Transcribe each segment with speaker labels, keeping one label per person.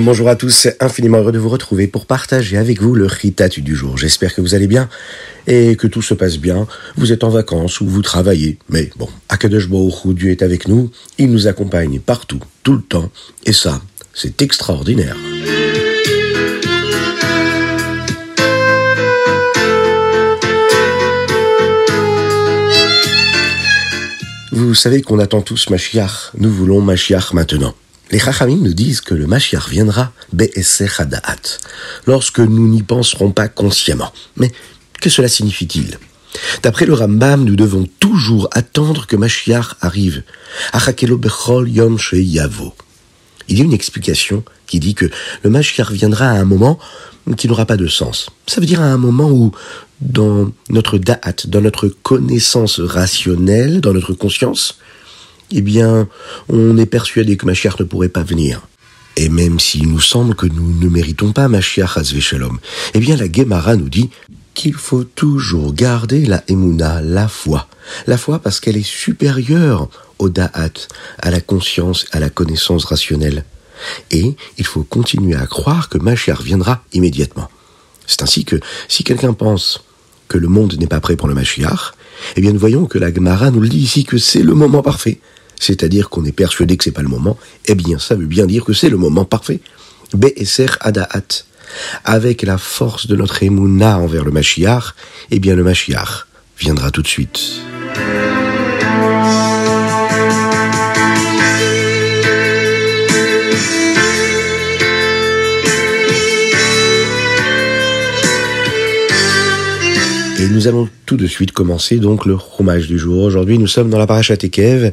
Speaker 1: bonjour à tous, infiniment heureux de vous retrouver pour partager avec vous le Ritat du jour. J'espère que vous allez bien et que tout se passe bien. Vous êtes en vacances ou vous travaillez, mais bon, Akadosh Baruch Dieu est avec nous, il nous accompagne partout, tout le temps, et ça, c'est extraordinaire. Vous savez qu'on attend tous Mashiach, nous voulons Mashiach maintenant. Les Chachamim nous disent que le Mashiach viendra lorsque nous n'y penserons pas consciemment. Mais que cela signifie-t-il? D'après le Rambam, nous devons toujours attendre que Mashiach arrive. bechol yom. Il y a une explication qui dit que le Mashiach viendra à un moment qui n'aura pas de sens. Ça veut dire à un moment où, dans notre da'at, dans notre connaissance rationnelle, dans notre conscience, eh bien, on est persuadé que Mashiach ne pourrait pas venir. Et même s'il nous semble que nous ne méritons pas Mashiach Shalom, eh bien la Gemara nous dit qu'il faut toujours garder la Emouna, la foi. La foi parce qu'elle est supérieure au Da'at, à la conscience, à la connaissance rationnelle. Et il faut continuer à croire que Mashiach viendra immédiatement. C'est ainsi que si quelqu'un pense que le monde n'est pas prêt pour le Mashiach, eh bien nous voyons que la Gemara nous le dit ici que c'est le moment parfait c'est-à-dire qu'on est persuadé que c'est pas le moment, eh bien, ça veut bien dire que c'est le moment parfait. Be'eser adaat. Avec la force de notre émouna envers le Mashiach, eh bien, le Mashiach viendra tout de suite. Nous allons tout de suite commencer donc le roumage du jour. Aujourd'hui, nous sommes dans la paracha Tekev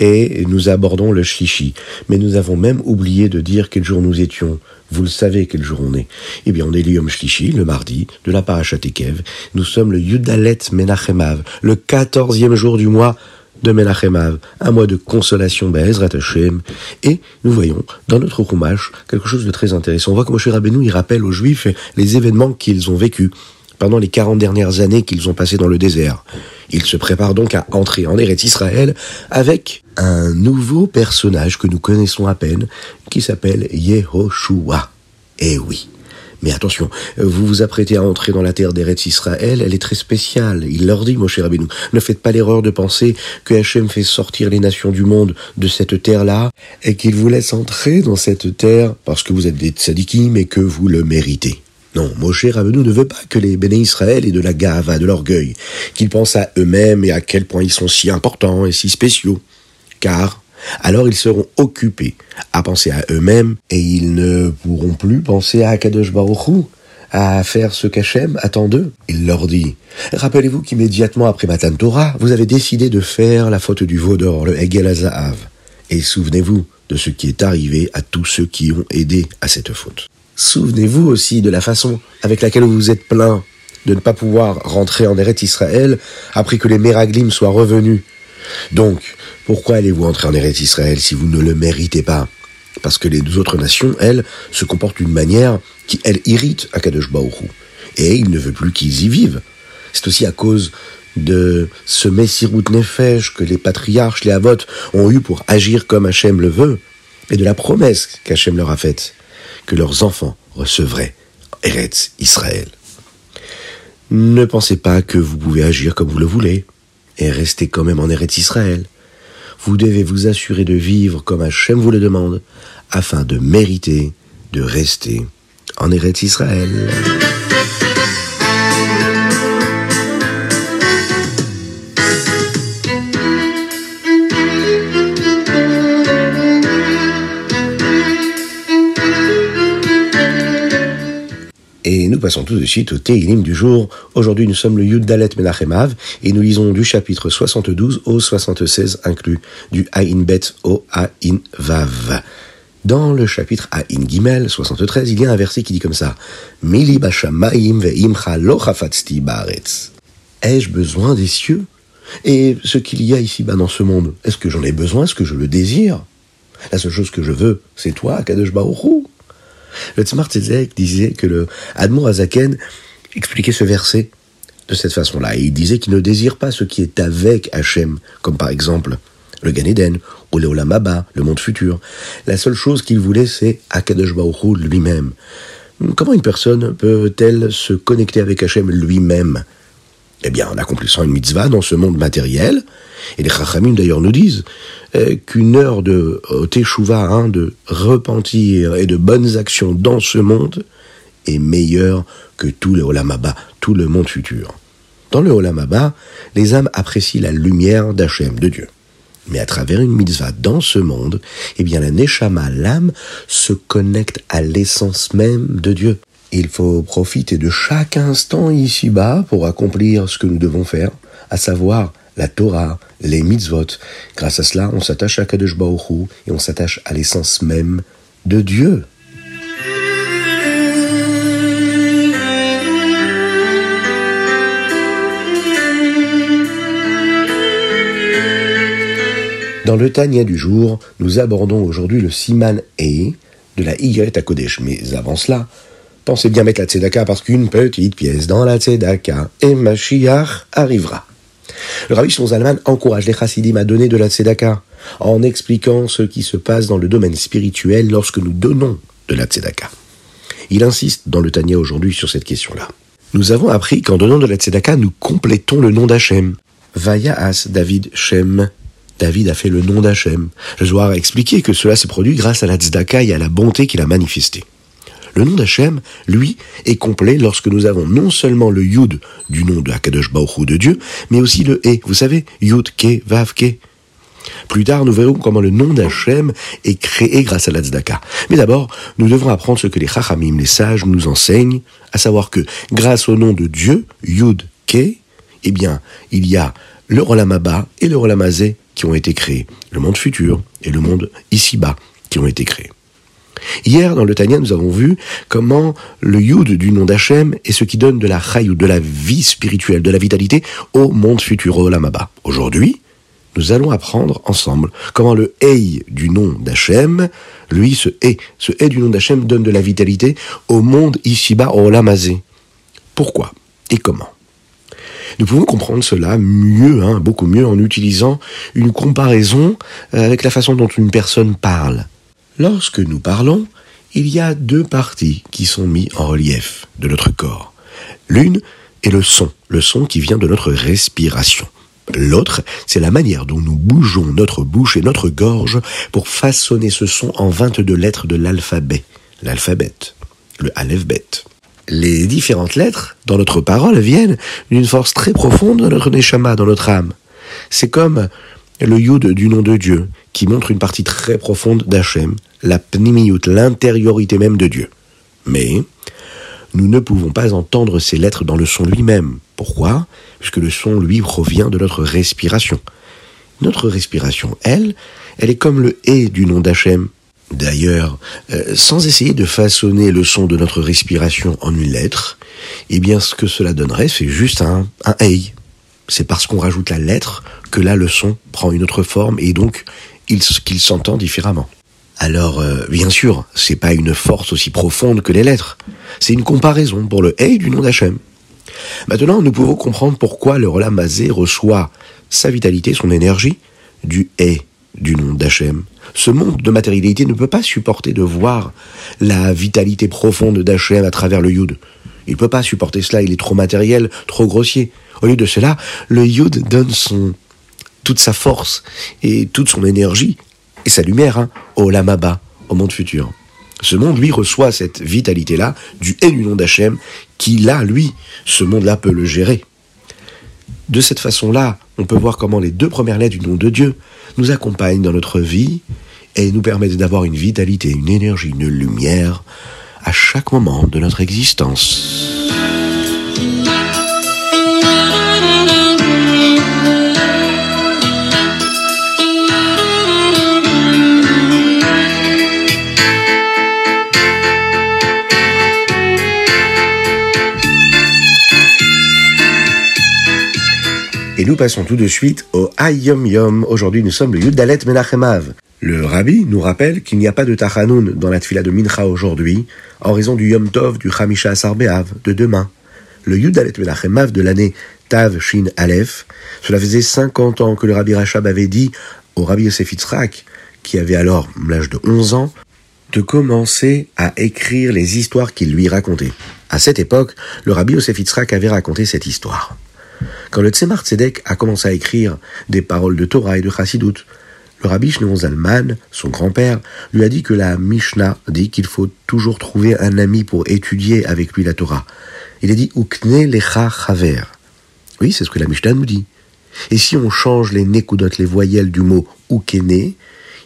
Speaker 1: et nous abordons le shlishi. Mais nous avons même oublié de dire quel jour nous étions. Vous le savez quel jour on est. Eh bien, on est l'Yom Shlishi, le mardi, de la paracha Tekev. Nous sommes le Yudalet Menachemav, le quatorzième jour du mois de Menachemav, un mois de consolation Be'ezrat Hashem. Et nous voyons dans notre roumage quelque chose de très intéressant. On voit que Moshe Rabbeinu, il rappelle aux Juifs les événements qu'ils ont vécus pendant les 40 dernières années qu'ils ont passées dans le désert. Ils se préparent donc à entrer en Eretz Israël avec un nouveau personnage que nous connaissons à peine, qui s'appelle Yehoshua. Eh oui. Mais attention, vous vous apprêtez à entrer dans la terre d'Eretz Israël, elle est très spéciale. Il leur dit, cher Rabbeinu, ne faites pas l'erreur de penser que Hachem fait sortir les nations du monde de cette terre-là, et qu'il vous laisse entrer dans cette terre parce que vous êtes des tzadikim et que vous le méritez. Non, Moshe Rabbeinu ne veut pas que les béné Israël aient de la gava, de l'orgueil, qu'ils pensent à eux-mêmes et à quel point ils sont si importants et si spéciaux. Car alors ils seront occupés à penser à eux-mêmes et ils ne pourront plus penser à Akadosh Baruch à faire ce qu'Hachem attend d'eux. Il leur dit, rappelez-vous qu'immédiatement après Matan Torah, vous avez décidé de faire la faute du veau d'or, le Hegel Azahav. Et souvenez-vous de ce qui est arrivé à tous ceux qui ont aidé à cette faute. Souvenez-vous aussi de la façon avec laquelle vous vous êtes plaint de ne pas pouvoir rentrer en Eretz Israël après que les Meraglim soient revenus. Donc, pourquoi allez-vous entrer en Eretz Israël si vous ne le méritez pas? Parce que les deux autres nations, elles, se comportent d'une manière qui, elle, irrite Akadosh Baruch Et il ne veut plus qu'ils y vivent. C'est aussi à cause de ce Messirut Nefesh que les patriarches, les avotes, ont eu pour agir comme Hachem le veut, et de la promesse qu'Hachem leur a faite que leurs enfants recevraient Eretz Israël. Ne pensez pas que vous pouvez agir comme vous le voulez et rester quand même en Eretz Israël. Vous devez vous assurer de vivre comme Hachem vous le demande afin de mériter de rester en Eretz Israël. Et nous passons tout de suite au Teilim du jour. Aujourd'hui, nous sommes le Yud Dalet Menachemav et nous lisons du chapitre 72 au 76 inclus, du Aïn Bet au Aïn Vav. Dans le chapitre Aïn Gimel 73, il y a un verset qui dit comme ça Mili Bashamaim ve'imcha lochafatzti baaretz. Ai-je besoin des cieux? Et ce qu'il y a ici-bas dans ce monde, est-ce que j'en ai besoin? Est-ce que je le désire? La seule chose que je veux, c'est toi, Kadosh le Tzmar Tzedek disait que le Admour Azaken expliquait ce verset de cette façon-là. Il disait qu'il ne désire pas ce qui est avec Hachem, comme par exemple le Gan Eden, ou le Olam le monde futur. La seule chose qu'il voulait, c'est Akadosh Baruch lui-même. Comment une personne peut-elle se connecter avec Hachem lui-même? Eh bien, en accomplissant une mitzvah dans ce monde matériel. Et les Chachamim d'ailleurs nous disent euh, qu'une heure de euh, teshuva, hein, de repentir et de bonnes actions dans ce monde est meilleure que tout le Olamaba, tout le monde futur. Dans le Olamaba, les âmes apprécient la lumière d'Hachem, de Dieu. Mais à travers une mitzvah dans ce monde, eh bien la Neshama, l'âme, se connecte à l'essence même de Dieu. Il faut profiter de chaque instant ici-bas pour accomplir ce que nous devons faire, à savoir la Torah, les mitzvot. Grâce à cela, on s'attache à Kadosh Baruch et on s'attache à l'essence même de Dieu. Dans le Tania du jour, nous abordons aujourd'hui le Siman E de la à Kodesh. Mais avant cela, pensez bien mettre la Tzedaka parce qu'une petite pièce dans la Tzedaka et Mashiach arrivera. Le Rabbi Zalman encourage les chassidim à donner de la tzedaka en expliquant ce qui se passe dans le domaine spirituel lorsque nous donnons de la tzedaka. Il insiste dans le Tania aujourd'hui sur cette question-là. Nous avons appris qu'en donnant de la tzedaka, nous complétons le nom d'Hachem. Vayaas David Shem David a fait le nom d'Hachem. Je dois expliquer que cela s'est produit grâce à la tzedaka et à la bonté qu'il a manifestée. Le nom d'Hachem, lui, est complet lorsque nous avons non seulement le Yud du nom de Hakadosh Baruch de Dieu, mais aussi le E. Vous savez, Yud, Ke, Vav, Ke. Plus tard, nous verrons comment le nom d'Hachem est créé grâce à la. Mais d'abord, nous devons apprendre ce que les Chachamim, les sages, nous enseignent, à savoir que grâce au nom de Dieu, Yud, Ke, eh bien, il y a le Rolamaba et le Rolamazé qui ont été créés, le monde futur et le monde ici-bas qui ont été créés. Hier, dans le Tania, nous avons vu comment le Yud du nom d'Hachem est ce qui donne de la ou de la vie spirituelle, de la vitalité au monde futur, au Lamaba. Aujourd'hui, nous allons apprendre ensemble comment le Ei du nom d'Hachem, lui, ce Ei, ce Ei du nom d'Hachem donne de la vitalité au monde ici-bas, au Lamazé. Pourquoi et comment? Nous pouvons comprendre cela mieux, hein, beaucoup mieux, en utilisant une comparaison euh, avec la façon dont une personne parle. Lorsque nous parlons, il y a deux parties qui sont mises en relief de notre corps. L'une est le son, le son qui vient de notre respiration. L'autre, c'est la manière dont nous bougeons notre bouche et notre gorge pour façonner ce son en 22 lettres de l'alphabet. L'alphabet, le aleph-bet. Les différentes lettres dans notre parole viennent d'une force très profonde dans notre neshama, dans notre âme. C'est comme le yud du nom de Dieu, qui montre une partie très profonde d'Hachem, la pnimiyut, l'intériorité même de Dieu. Mais nous ne pouvons pas entendre ces lettres dans le son lui-même. Pourquoi? Puisque le son, lui, provient de notre respiration. Notre respiration, elle, elle est comme le et du nom d'Hachem. D'ailleurs, euh, sans essayer de façonner le son de notre respiration en une lettre, eh bien ce que cela donnerait, c'est juste un, un. C'est parce qu'on rajoute la lettre que là le son prend une autre forme et donc qu'il s'entend différemment. Alors, euh, bien sûr, c'est pas une force aussi profonde que les lettres. C'est une comparaison pour le hey du nom d'Hachem. Maintenant, nous pouvons comprendre pourquoi le Rolamazé reçoit sa vitalité, son énergie, du hey du nom d'Hachem. Ce monde de matérialité ne peut pas supporter de voir la vitalité profonde d'Hachem à travers le Yud. Il ne peut pas supporter cela, il est trop matériel, trop grossier. Au lieu de cela, le Yud donne toute sa force et toute son énergie et sa lumière hein, au Lamaba, au monde futur. Ce monde, lui, reçoit cette vitalité-là du et du nom d'Hachem, qui là, lui, ce monde-là peut le gérer. De cette façon-là, on peut voir comment les deux premières lettres du nom de Dieu nous accompagnent dans notre vie et nous permettent d'avoir une vitalité, une énergie, une lumière à chaque moment de notre existence. Nous passons tout de suite au Ayom Yom. Aujourd'hui, nous sommes le Yudalet Menachemav. Le rabbi nous rappelle qu'il n'y a pas de Tachanoun dans la tfila de Mincha aujourd'hui, en raison du Yom Tov du Chamisha Asar de demain. Le Yudalet Menachemav de l'année Tav Shin Aleph. Cela faisait 50 ans que le Rabbi Rachab avait dit au Rabbi Yosef Yitzhak, qui avait alors l'âge de 11 ans, de commencer à écrire les histoires qu'il lui racontait. À cette époque, le Rabbi Yosef Yitzhak avait raconté cette histoire. Quand le Tzemar Tzedek a commencé à écrire des paroles de Torah et de Chassidut, le Rabbi Shneon Zalman, son grand-père, lui a dit que la Mishnah dit qu'il faut toujours trouver un ami pour étudier avec lui la Torah. Il a dit Ukne lecha chaver. Oui, c'est ce que la Mishnah nous dit. Et si on change les nekudot, les voyelles du mot ukene,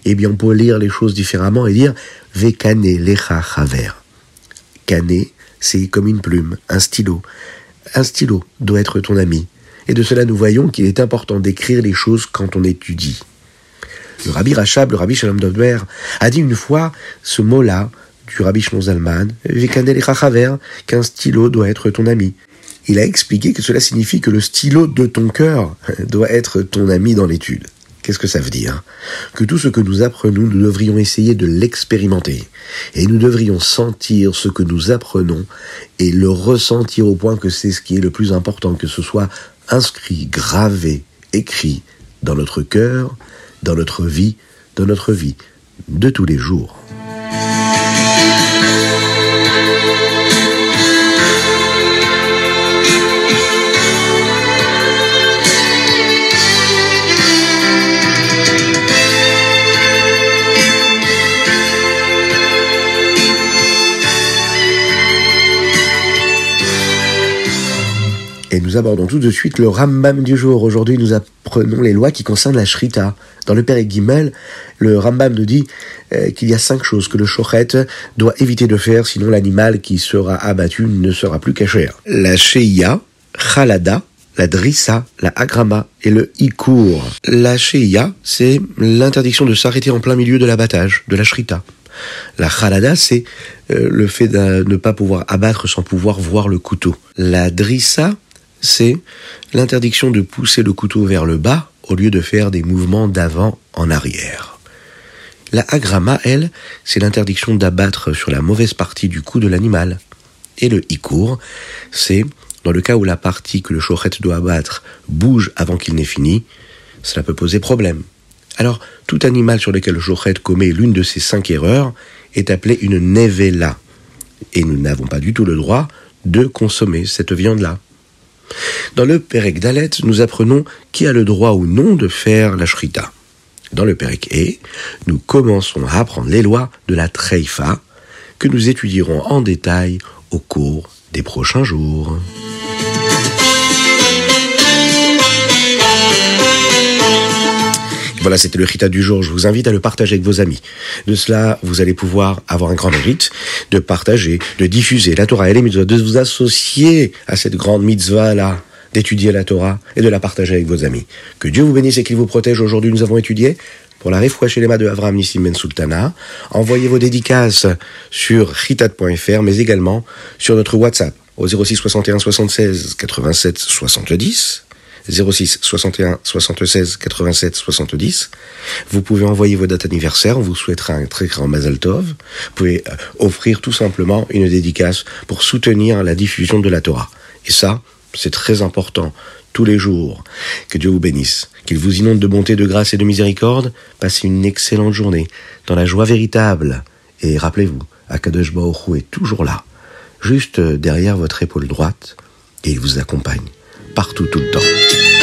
Speaker 1: eh bien on peut lire les choses différemment et dire vekane lecha chaver. Kane, c'est comme une plume, un stylo. Un stylo doit être ton ami. Et de cela, nous voyons qu'il est important d'écrire les choses quand on étudie. Le rabbi Rachab, le rabbi Shalom Dovber, a dit une fois ce mot-là du rabbi Shlomo Zalman, qu'un stylo doit être ton ami. Il a expliqué que cela signifie que le stylo de ton cœur doit être ton ami dans l'étude. Qu'est-ce que ça veut dire? Que tout ce que nous apprenons, nous devrions essayer de l'expérimenter. Et nous devrions sentir ce que nous apprenons et le ressentir au point que c'est ce qui est le plus important, que ce soit inscrit, gravé, écrit dans notre cœur, dans notre vie, dans notre vie de tous les jours. Abordons tout de suite le Rambam du jour. Aujourd'hui, nous apprenons les lois qui concernent la Shrita. Dans le Père Gimel, le Rambam nous dit euh, qu'il y a cinq choses que le Shochet doit éviter de faire, sinon l'animal qui sera abattu ne sera plus caché. La Sheia, Chalada, la Drissa, la Agrama et le Ikour. La Sheia, c'est l'interdiction de s'arrêter en plein milieu de l'abattage, de la Shrita. La Chalada, c'est euh, le fait de ne pas pouvoir abattre sans pouvoir voir le couteau. La Drissa, c'est l'interdiction de pousser le couteau vers le bas au lieu de faire des mouvements d'avant en arrière. La agrama, elle, c'est l'interdiction d'abattre sur la mauvaise partie du cou de l'animal. Et le ikour, c'est dans le cas où la partie que le chochet doit abattre bouge avant qu'il n'ait fini, cela peut poser problème. Alors, tout animal sur lequel le chochet commet l'une de ces cinq erreurs est appelé une nevela. Et nous n'avons pas du tout le droit de consommer cette viande-là. Dans le Perek Dalet, nous apprenons qui a le droit ou non de faire la shrita. Dans le Perek E, nous commençons à apprendre les lois de la Treifa, que nous étudierons en détail au cours des prochains jours. Voilà, c'était le Rita du jour. Je vous invite à le partager avec vos amis. De cela, vous allez pouvoir avoir un grand mérite de partager, de diffuser la Torah et les mitzvahs, de vous associer à cette grande mitzvah-là, d'étudier la Torah et de la partager avec vos amis. Que Dieu vous bénisse et qu'il vous protège. Aujourd'hui, nous avons étudié pour la chez les de Avram Nissim Ben Sultana. Envoyez vos dédicaces sur ritat.fr, mais également sur notre WhatsApp au 06 61 76 87 70 06 61 76 87 70. Vous pouvez envoyer vos dates anniversaires, on vous souhaitera un très grand Mazal Tov. Vous pouvez euh, offrir tout simplement une dédicace pour soutenir la diffusion de la Torah. Et ça, c'est très important tous les jours. Que Dieu vous bénisse, qu'il vous inonde de bonté, de grâce et de miséricorde. Passez une excellente journée dans la joie véritable. Et rappelez-vous, Akadosh Baruch est toujours là, juste derrière votre épaule droite, et il vous accompagne partout tout le temps.